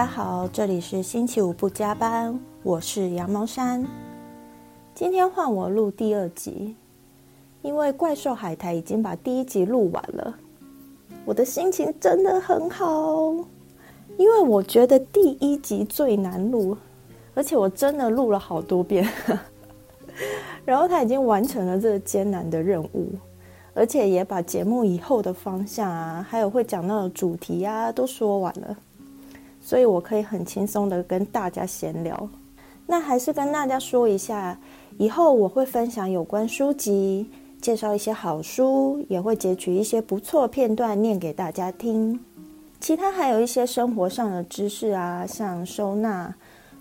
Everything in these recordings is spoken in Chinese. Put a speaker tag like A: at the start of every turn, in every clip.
A: 大家好，这里是星期五不加班，我是羊毛衫。今天换我录第二集，因为怪兽海苔已经把第一集录完了，我的心情真的很好，因为我觉得第一集最难录，而且我真的录了好多遍，然后他已经完成了这个艰难的任务，而且也把节目以后的方向啊，还有会讲到的主题啊，都说完了。所以我可以很轻松的跟大家闲聊。那还是跟大家说一下，以后我会分享有关书籍，介绍一些好书，也会截取一些不错片段念给大家听。其他还有一些生活上的知识啊，像收纳、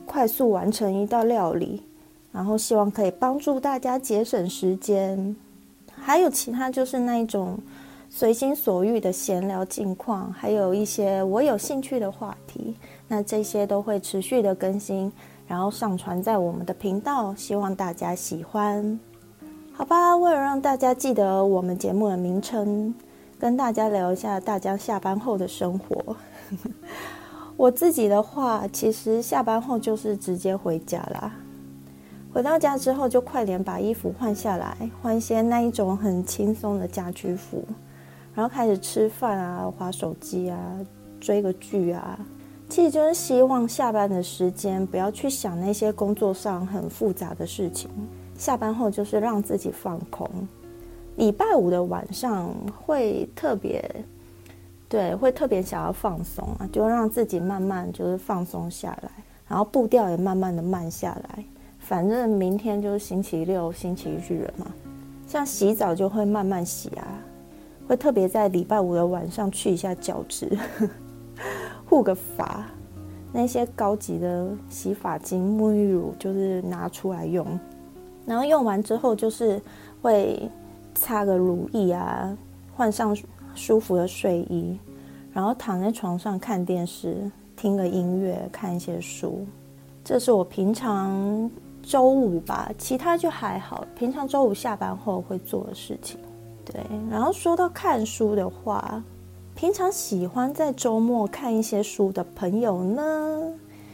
A: 快速完成一道料理，然后希望可以帮助大家节省时间。还有其他就是那一种。随心所欲的闲聊近况，还有一些我有兴趣的话题，那这些都会持续的更新，然后上传在我们的频道，希望大家喜欢。好吧，为了让大家记得我们节目的名称，跟大家聊一下大家下班后的生活。我自己的话，其实下班后就是直接回家啦。回到家之后，就快点把衣服换下来，换一些那一种很轻松的家居服。然后开始吃饭啊，划手机啊，追个剧啊，其实就是希望下班的时间不要去想那些工作上很复杂的事情。下班后就是让自己放空。礼拜五的晚上会特别，对，会特别想要放松啊，就让自己慢慢就是放松下来，然后步调也慢慢的慢下来。反正明天就是星期六、星期日嘛，像洗澡就会慢慢洗啊。会特别在礼拜五的晚上去一下角质，护个发，那些高级的洗发精、沐浴乳就是拿出来用，然后用完之后就是会擦个乳液啊，换上舒服的睡衣，然后躺在床上看电视，听个音乐，看一些书。这是我平常周五吧，其他就还好。平常周五下班后会做的事情。对，然后说到看书的话，平常喜欢在周末看一些书的朋友呢，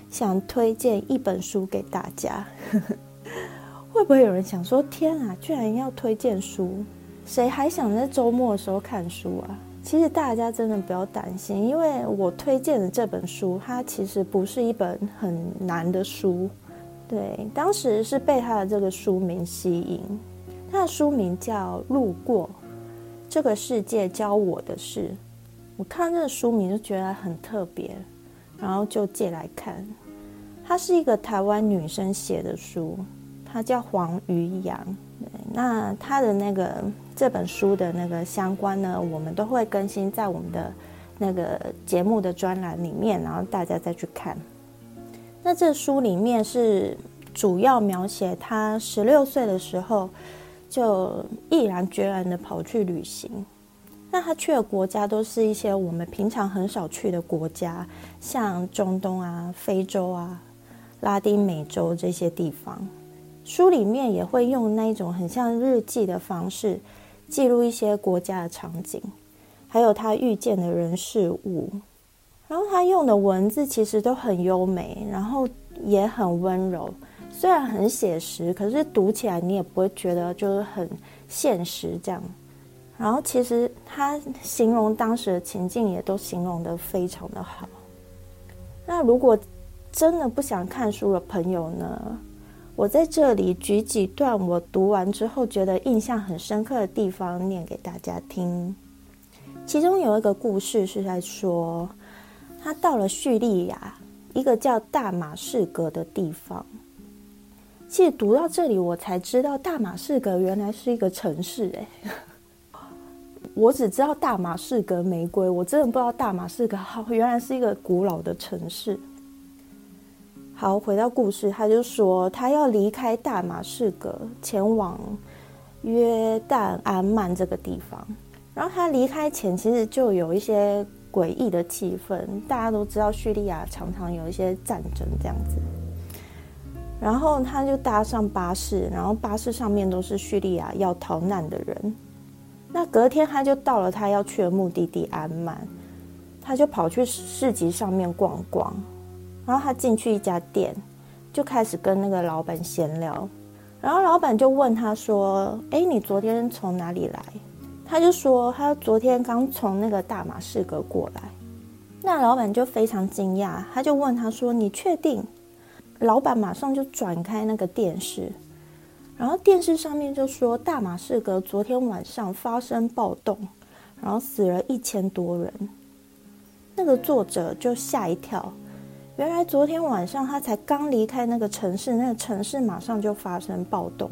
A: 想推荐一本书给大家。会不会有人想说：“天啊，居然要推荐书？谁还想在周末的时候看书啊？”其实大家真的不要担心，因为我推荐的这本书，它其实不是一本很难的书。对，当时是被它的这个书名吸引，它的书名叫《路过》。这个世界教我的事，我看这个书名就觉得很特别，然后就借来看。它是一个台湾女生写的书，她叫黄于洋。那她的那个这本书的那个相关呢，我们都会更新在我们的那个节目的专栏里面，然后大家再去看。那这书里面是主要描写她十六岁的时候。就毅然决然的跑去旅行，那他去的国家都是一些我们平常很少去的国家，像中东啊、非洲啊、拉丁美洲这些地方。书里面也会用那一种很像日记的方式，记录一些国家的场景，还有他遇见的人事物。然后他用的文字其实都很优美，然后也很温柔。虽然很写实，可是读起来你也不会觉得就是很现实这样。然后其实他形容当时的情境也都形容的非常的好。那如果真的不想看书的朋友呢，我在这里举几段我读完之后觉得印象很深刻的地方念给大家听。其中有一个故事是在说，他到了叙利亚一个叫大马士革的地方。其实读到这里，我才知道大马士革原来是一个城市。哎，我只知道大马士革玫瑰，我真的不知道大马士革好原来是一个古老的城市。好，回到故事，他就说他要离开大马士革，前往约旦安曼这个地方。然后他离开前，其实就有一些诡异的气氛。大家都知道，叙利亚常常有一些战争这样子。然后他就搭上巴士，然后巴士上面都是叙利亚要逃难的人。那隔天他就到了他要去的目的地安曼，他就跑去市集上面逛逛，然后他进去一家店，就开始跟那个老板闲聊。然后老板就问他说：“哎，你昨天从哪里来？”他就说：“他昨天刚从那个大马士革过来。”那老板就非常惊讶，他就问他说：“你确定？”老板马上就转开那个电视，然后电视上面就说：“大马士革昨天晚上发生暴动，然后死了一千多人。”那个作者就吓一跳。原来昨天晚上他才刚离开那个城市，那个城市马上就发生暴动。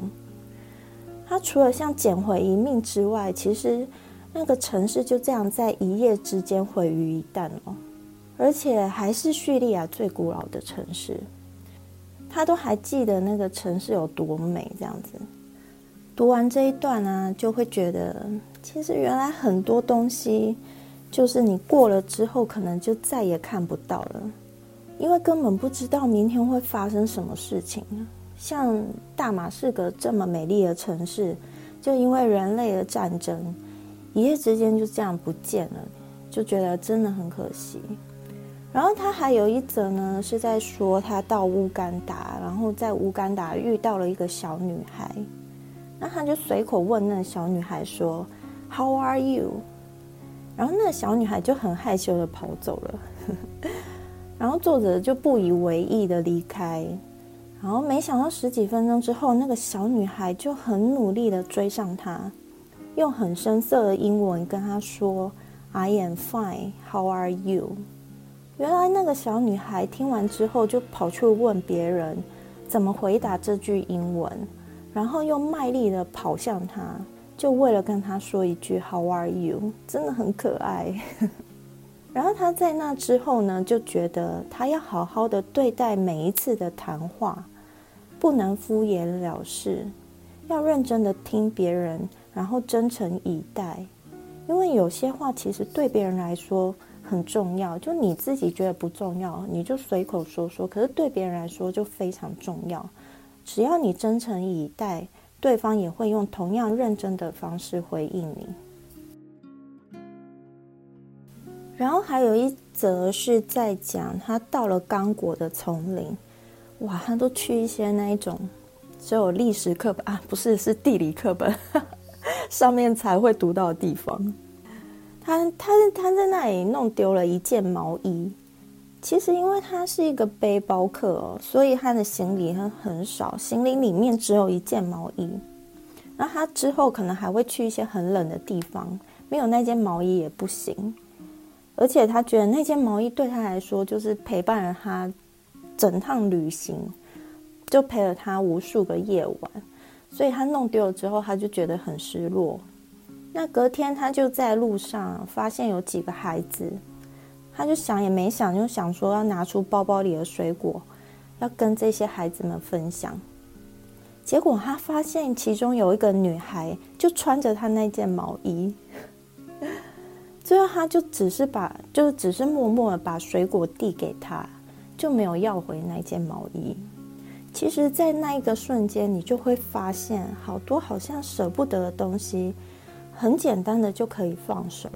A: 他除了像捡回一命之外，其实那个城市就这样在一夜之间毁于一旦哦，而且还是叙利亚最古老的城市。他都还记得那个城市有多美，这样子。读完这一段呢，就会觉得其实原来很多东西，就是你过了之后，可能就再也看不到了。因为根本不知道明天会发生什么事情像大马士革这么美丽的城市，就因为人类的战争，一夜之间就这样不见了，就觉得真的很可惜。然后他还有一则呢，是在说他到乌干达，然后在乌干达遇到了一个小女孩，那他就随口问那小女孩说：“How are you？” 然后那个小女孩就很害羞的跑走了。然后作者就不以为意的离开，然后没想到十几分钟之后，那个小女孩就很努力的追上他，用很生涩的英文跟他说：“I am fine. How are you？” 原来那个小女孩听完之后，就跑去问别人怎么回答这句英文，然后又卖力的跑向他，就为了跟他说一句 “How are you？” 真的很可爱。然后他在那之后呢，就觉得他要好好的对待每一次的谈话，不能敷衍了事，要认真的听别人，然后真诚以待。因为有些话其实对别人来说很重要，就你自己觉得不重要，你就随口说说；可是对别人来说就非常重要。只要你真诚以待，对方也会用同样认真的方式回应你。然后还有一则是在讲他到了刚果的丛林，哇，他都去一些那一种只有历史课本啊，不是是地理课本 上面才会读到的地方。他他他在那里弄丢了一件毛衣，其实因为他是一个背包客哦，所以他的行李很很少，行李里面只有一件毛衣。那他之后可能还会去一些很冷的地方，没有那件毛衣也不行。而且他觉得那件毛衣对他来说就是陪伴了他整趟旅行，就陪了他无数个夜晚，所以他弄丢了之后，他就觉得很失落。那隔天他就在路上发现有几个孩子，他就想也没想就想说要拿出包包里的水果，要跟这些孩子们分享。结果他发现其中有一个女孩就穿着他那件毛衣。最后，他就只是把，就只是默默的把水果递给他，就没有要回那件毛衣。其实，在那一个瞬间，你就会发现，好多好像舍不得的东西，很简单的就可以放手。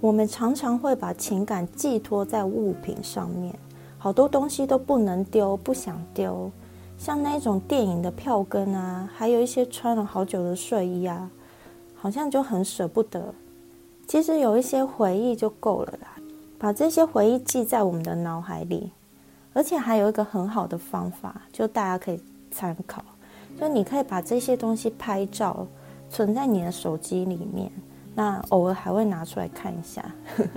A: 我们常常会把情感寄托在物品上面，好多东西都不能丢，不想丢。像那种电影的票根啊，还有一些穿了好久的睡衣啊，好像就很舍不得。其实有一些回忆就够了啦，把这些回忆记在我们的脑海里，而且还有一个很好的方法，就大家可以参考，就你可以把这些东西拍照存在你的手机里面，那偶尔还会拿出来看一下，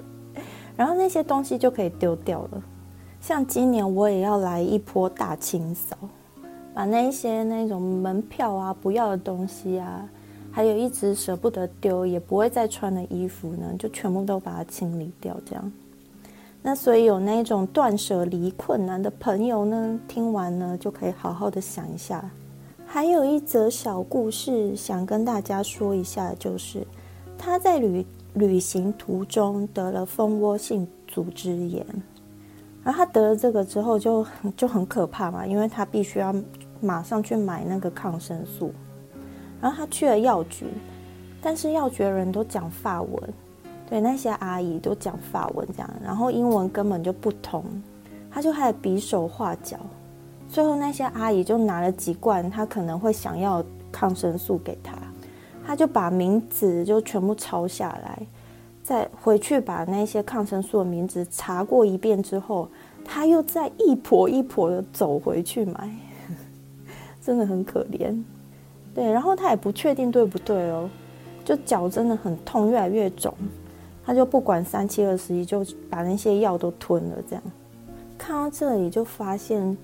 A: 然后那些东西就可以丢掉了。像今年我也要来一波大清扫，把那些那种门票啊、不要的东西啊。还有一直舍不得丢，也不会再穿的衣服呢，就全部都把它清理掉。这样，那所以有那种断舍离困难的朋友呢，听完呢就可以好好的想一下。还有一则小故事想跟大家说一下，就是他在旅旅行途中得了蜂窝性组织炎，然后他得了这个之后就就很可怕嘛，因为他必须要马上去买那个抗生素。然后他去了药局，但是药局的人都讲法文，对那些阿姨都讲法文这样，然后英文根本就不通。他就开始比手画脚。最后那些阿姨就拿了几罐他可能会想要抗生素给他，他就把名字就全部抄下来，再回去把那些抗生素的名字查过一遍之后，他又再一跛一跛的走回去买，真的很可怜。对，然后他也不确定对不对哦，就脚真的很痛，越来越肿，他就不管三七二十一，就把那些药都吞了。这样看到这里就发现，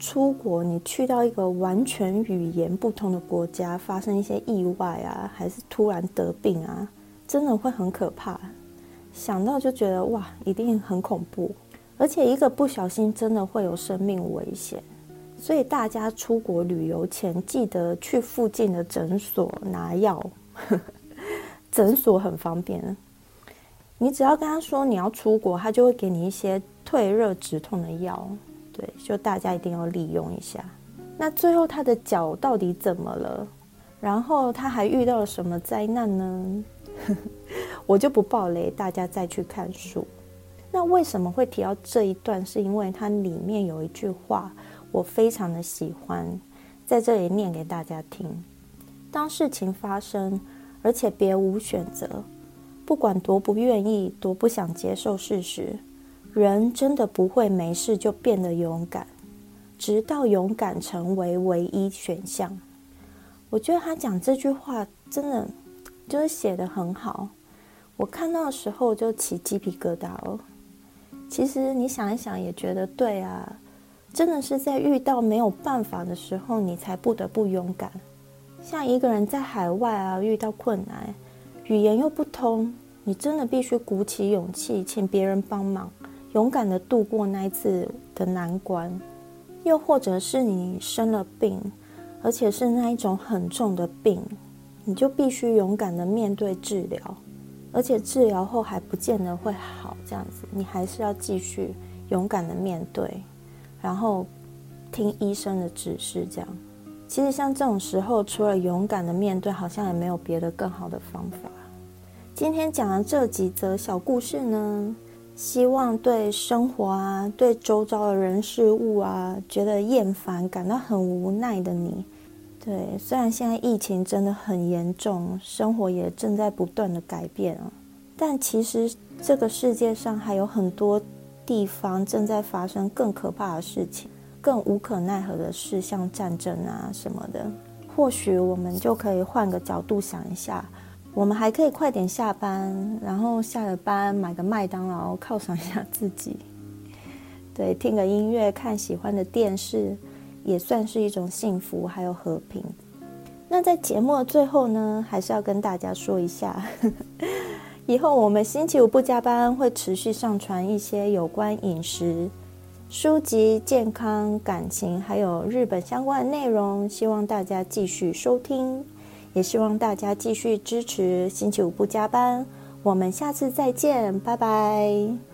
A: 出国你去到一个完全语言不同的国家，发生一些意外啊，还是突然得病啊，真的会很可怕。想到就觉得哇，一定很恐怖，而且一个不小心真的会有生命危险。所以大家出国旅游前，记得去附近的诊所拿药。诊所很方便，你只要跟他说你要出国，他就会给你一些退热止痛的药。对，就大家一定要利用一下。那最后他的脚到底怎么了？然后他还遇到了什么灾难呢？我就不爆雷，大家再去看书。那为什么会提到这一段？是因为它里面有一句话。我非常的喜欢在这里念给大家听。当事情发生，而且别无选择，不管多不愿意、多不想接受事实，人真的不会没事就变得勇敢，直到勇敢成为唯一选项。我觉得他讲这句话真的就是写的很好，我看到的时候就起鸡皮疙瘩了。其实你想一想，也觉得对啊。真的是在遇到没有办法的时候，你才不得不勇敢。像一个人在海外啊，遇到困难，语言又不通，你真的必须鼓起勇气，请别人帮忙，勇敢的度过那一次的难关。又或者是你生了病，而且是那一种很重的病，你就必须勇敢的面对治疗，而且治疗后还不见得会好，这样子，你还是要继续勇敢的面对。然后听医生的指示，这样。其实像这种时候，除了勇敢的面对，好像也没有别的更好的方法。今天讲的这几则小故事呢，希望对生活啊、对周遭的人事物啊，觉得厌烦、感到很无奈的你，对，虽然现在疫情真的很严重，生活也正在不断的改变啊，但其实这个世界上还有很多。地方正在发生更可怕的事情，更无可奈何的事，像战争啊什么的。或许我们就可以换个角度想一下，我们还可以快点下班，然后下了班买个麦当劳犒赏一下自己。对，听个音乐，看喜欢的电视，也算是一种幸福还有和平。那在节目的最后呢，还是要跟大家说一下。以后我们星期五不加班，会持续上传一些有关饮食、书籍、健康、感情，还有日本相关的内容。希望大家继续收听，也希望大家继续支持星期五不加班。我们下次再见，拜拜。